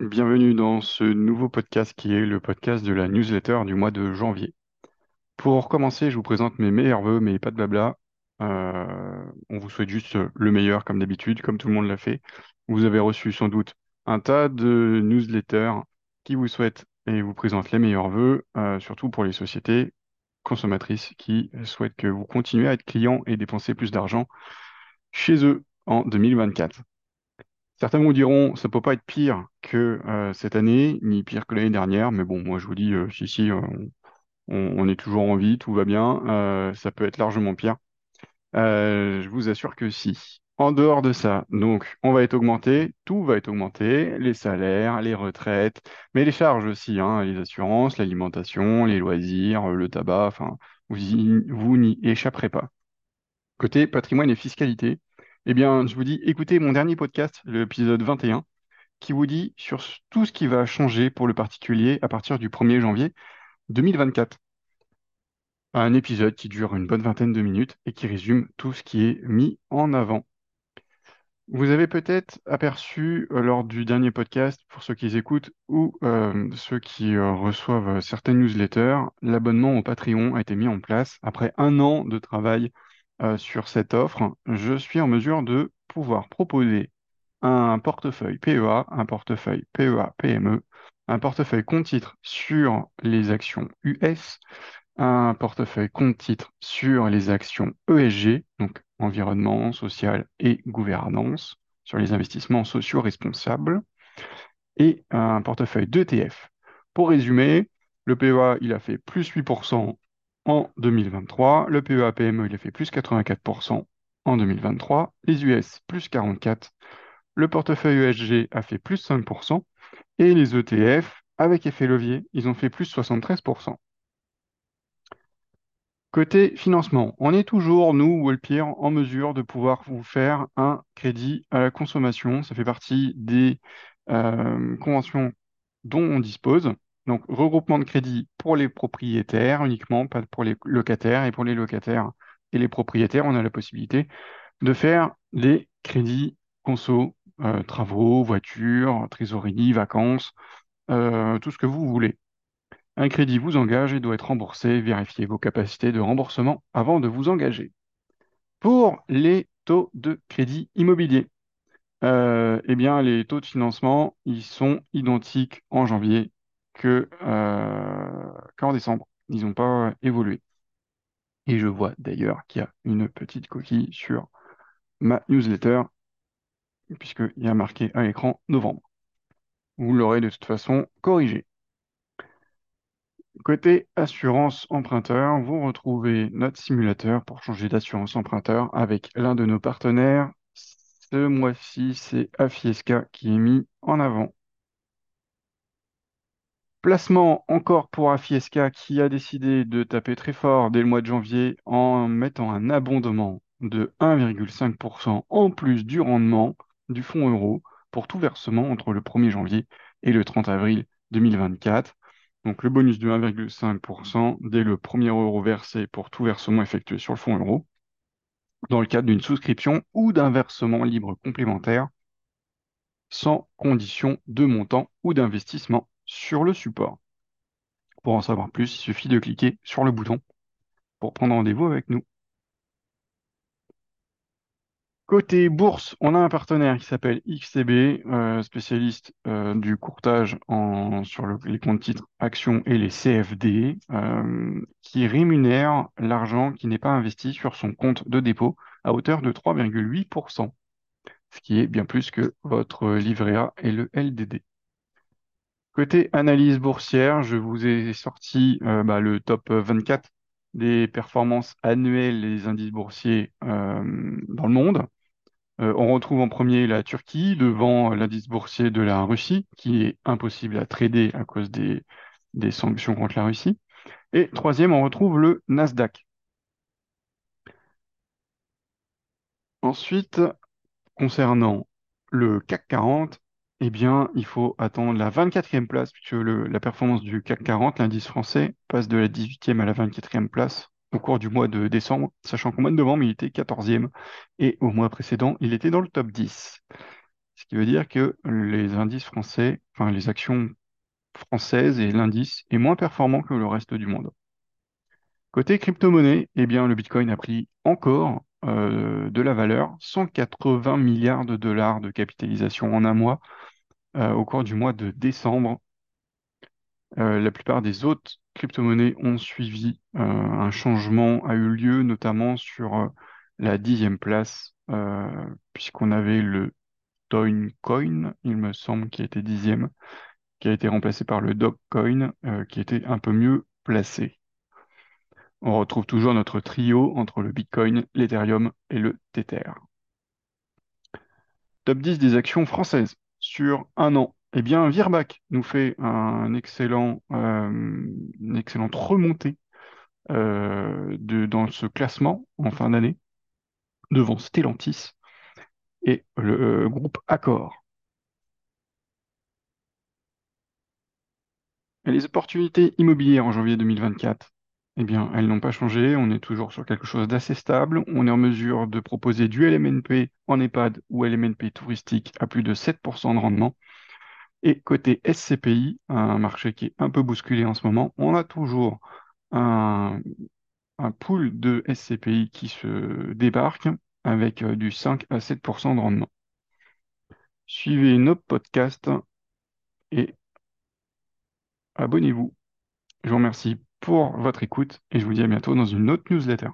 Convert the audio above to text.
Bienvenue dans ce nouveau podcast qui est le podcast de la newsletter du mois de janvier. Pour commencer, je vous présente mes meilleurs vœux, mais pas de blabla. Euh, on vous souhaite juste le meilleur comme d'habitude, comme tout le monde l'a fait. Vous avez reçu sans doute un tas de newsletters qui vous souhaitent et vous présentent les meilleurs vœux, euh, surtout pour les sociétés consommatrices qui souhaitent que vous continuiez à être client et dépenser plus d'argent chez eux en 2024. Certains vous diront, ça peut pas être pire que euh, cette année, ni pire que l'année dernière, mais bon, moi je vous dis, euh, si, si, on, est toujours en vie, tout va bien, euh, ça peut être largement pire. Je vous assure que si. En dehors de ça, donc, on va être augmenté, tout va être augmenté, les salaires, les retraites, mais les charges aussi, hein, les assurances, l'alimentation, les loisirs, le tabac, enfin, vous n'y échapperez pas. Côté patrimoine et fiscalité, eh bien, je vous dis, écoutez mon dernier podcast, l'épisode 21, qui vous dit sur tout ce qui va changer pour le particulier à partir du 1er janvier 2024. Un épisode qui dure une bonne vingtaine de minutes et qui résume tout ce qui est mis en avant. Vous avez peut-être aperçu euh, lors du dernier podcast, pour ceux qui écoutent ou euh, ceux qui euh, reçoivent certaines newsletters, l'abonnement au Patreon a été mis en place. Après un an de travail euh, sur cette offre, je suis en mesure de pouvoir proposer un portefeuille PEA, un portefeuille PEA PME, un portefeuille compte titre sur les actions US, un portefeuille compte titre sur les actions ESG, donc environnement, social et gouvernance, sur les investissements sociaux responsables, et un portefeuille d'ETF. Pour résumer, le PEA, il a fait plus 8% en 2023, le PEA PME, il a fait plus 84% en 2023, les US plus 44%, le portefeuille ESG a fait plus 5%, et les ETF, avec effet levier, ils ont fait plus 73%. Côté financement, on est toujours, nous, Wellpire, en mesure de pouvoir vous faire un crédit à la consommation. Ça fait partie des euh, conventions dont on dispose. Donc, regroupement de crédit pour les propriétaires uniquement, pas pour les locataires. Et pour les locataires et les propriétaires, on a la possibilité de faire des crédits conso, euh, travaux, voitures, trésorerie, vacances, euh, tout ce que vous voulez. Un crédit vous engage et doit être remboursé. Vérifiez vos capacités de remboursement avant de vous engager. Pour les taux de crédit immobilier, euh, eh bien, les taux de financement, ils sont identiques en janvier euh, qu'en décembre. Ils n'ont pas évolué. Et je vois d'ailleurs qu'il y a une petite coquille sur ma newsletter, puisqu'il y a marqué à l'écran novembre. Vous l'aurez de toute façon corrigé. Côté assurance emprunteur, vous retrouvez notre simulateur pour changer d'assurance emprunteur avec l'un de nos partenaires. Ce mois-ci, c'est Afiesca qui est mis en avant. Placement encore pour Afiesca qui a décidé de taper très fort dès le mois de janvier en mettant un abondement de 1,5% en plus du rendement du fonds euro pour tout versement entre le 1er janvier et le 30 avril 2024. Donc le bonus de 1,5% dès le premier euro versé pour tout versement effectué sur le fonds euro dans le cadre d'une souscription ou d'un versement libre complémentaire sans condition de montant ou d'investissement sur le support. Pour en savoir plus, il suffit de cliquer sur le bouton pour prendre rendez-vous avec nous. Côté bourse, on a un partenaire qui s'appelle XTB, euh, spécialiste euh, du courtage sur le- les comptes titres actions et les CFD, euh, qui rémunère l'argent qui n'est pas investi sur son compte de dépôt à hauteur de 3,8%, ce qui est bien plus que votre livret A et le LDD. Côté analyse boursière, je vous ai sorti euh, bah, le top 24 des performances annuelles des indices boursiers euh, dans le monde. Euh, on retrouve en premier la Turquie devant l'indice boursier de la Russie, qui est impossible à trader à cause des, des sanctions contre la Russie. Et troisième, on retrouve le Nasdaq. Ensuite, concernant le CAC 40, eh bien, il faut attendre la 24e place, puisque la performance du CAC 40, l'indice français, passe de la 18e à la 24e place au cours du mois de décembre, sachant qu'au mois de novembre, il était 14e, et au mois précédent, il était dans le top 10. ce qui veut dire que les indices français, enfin les actions françaises et l'indice est moins performant que le reste du monde. Côté crypto-monnaie, eh bien, le Bitcoin a pris encore euh, de la valeur, 180 milliards de dollars de capitalisation en un mois au cours du mois de décembre. Euh, la plupart des autres crypto-monnaies ont suivi. un changement a eu lieu, notamment sur la dixième place, puisqu'on avait le Dogecoin, il me semble, qui était dixième, qui a été remplacé par le Dogecoin, qui était un peu mieux placé. On retrouve toujours notre trio entre le Bitcoin, l'Ethereum et le Tether. Top 10 des actions françaises sur un an. Eh bien, Virbac nous fait euh, une excellente remontée euh, dans ce classement en fin d'année, devant Stellantis et le euh, groupe Accor. Les opportunités immobilières en janvier 2024, eh bien, elles n'ont pas changé. On est toujours sur quelque chose d'assez stable. On est en mesure de proposer du LMNP en EHPAD ou LMNP touristique à plus de 7% de rendement. Et côté SCPI, un marché qui est un peu bousculé en ce moment, on a toujours un, pool de SCPI qui se débarque avec euh, du 5 à 7% de rendement. Suivez nos podcasts et abonnez-vous. Je vous remercie pour votre écoute et je vous dis à bientôt dans une autre newsletter.